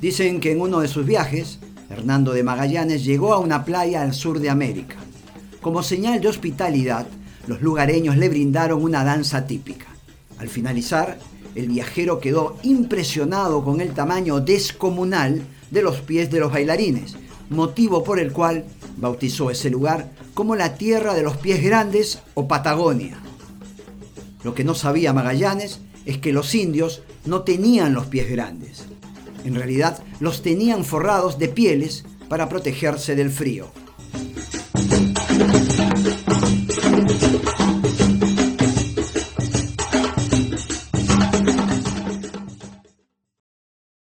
Dicen que en uno de sus viajes, Hernando de Magallanes llegó a una playa al sur de América. Como señal de hospitalidad, los lugareños le brindaron una danza típica. Al finalizar, el viajero quedó impresionado con el tamaño descomunal de los pies de los bailarines, motivo por el cual bautizó ese lugar como la tierra de los pies grandes o Patagonia. Lo que no sabía Magallanes es que los indios no tenían los pies grandes. En realidad los tenían forrados de pieles para protegerse del frío.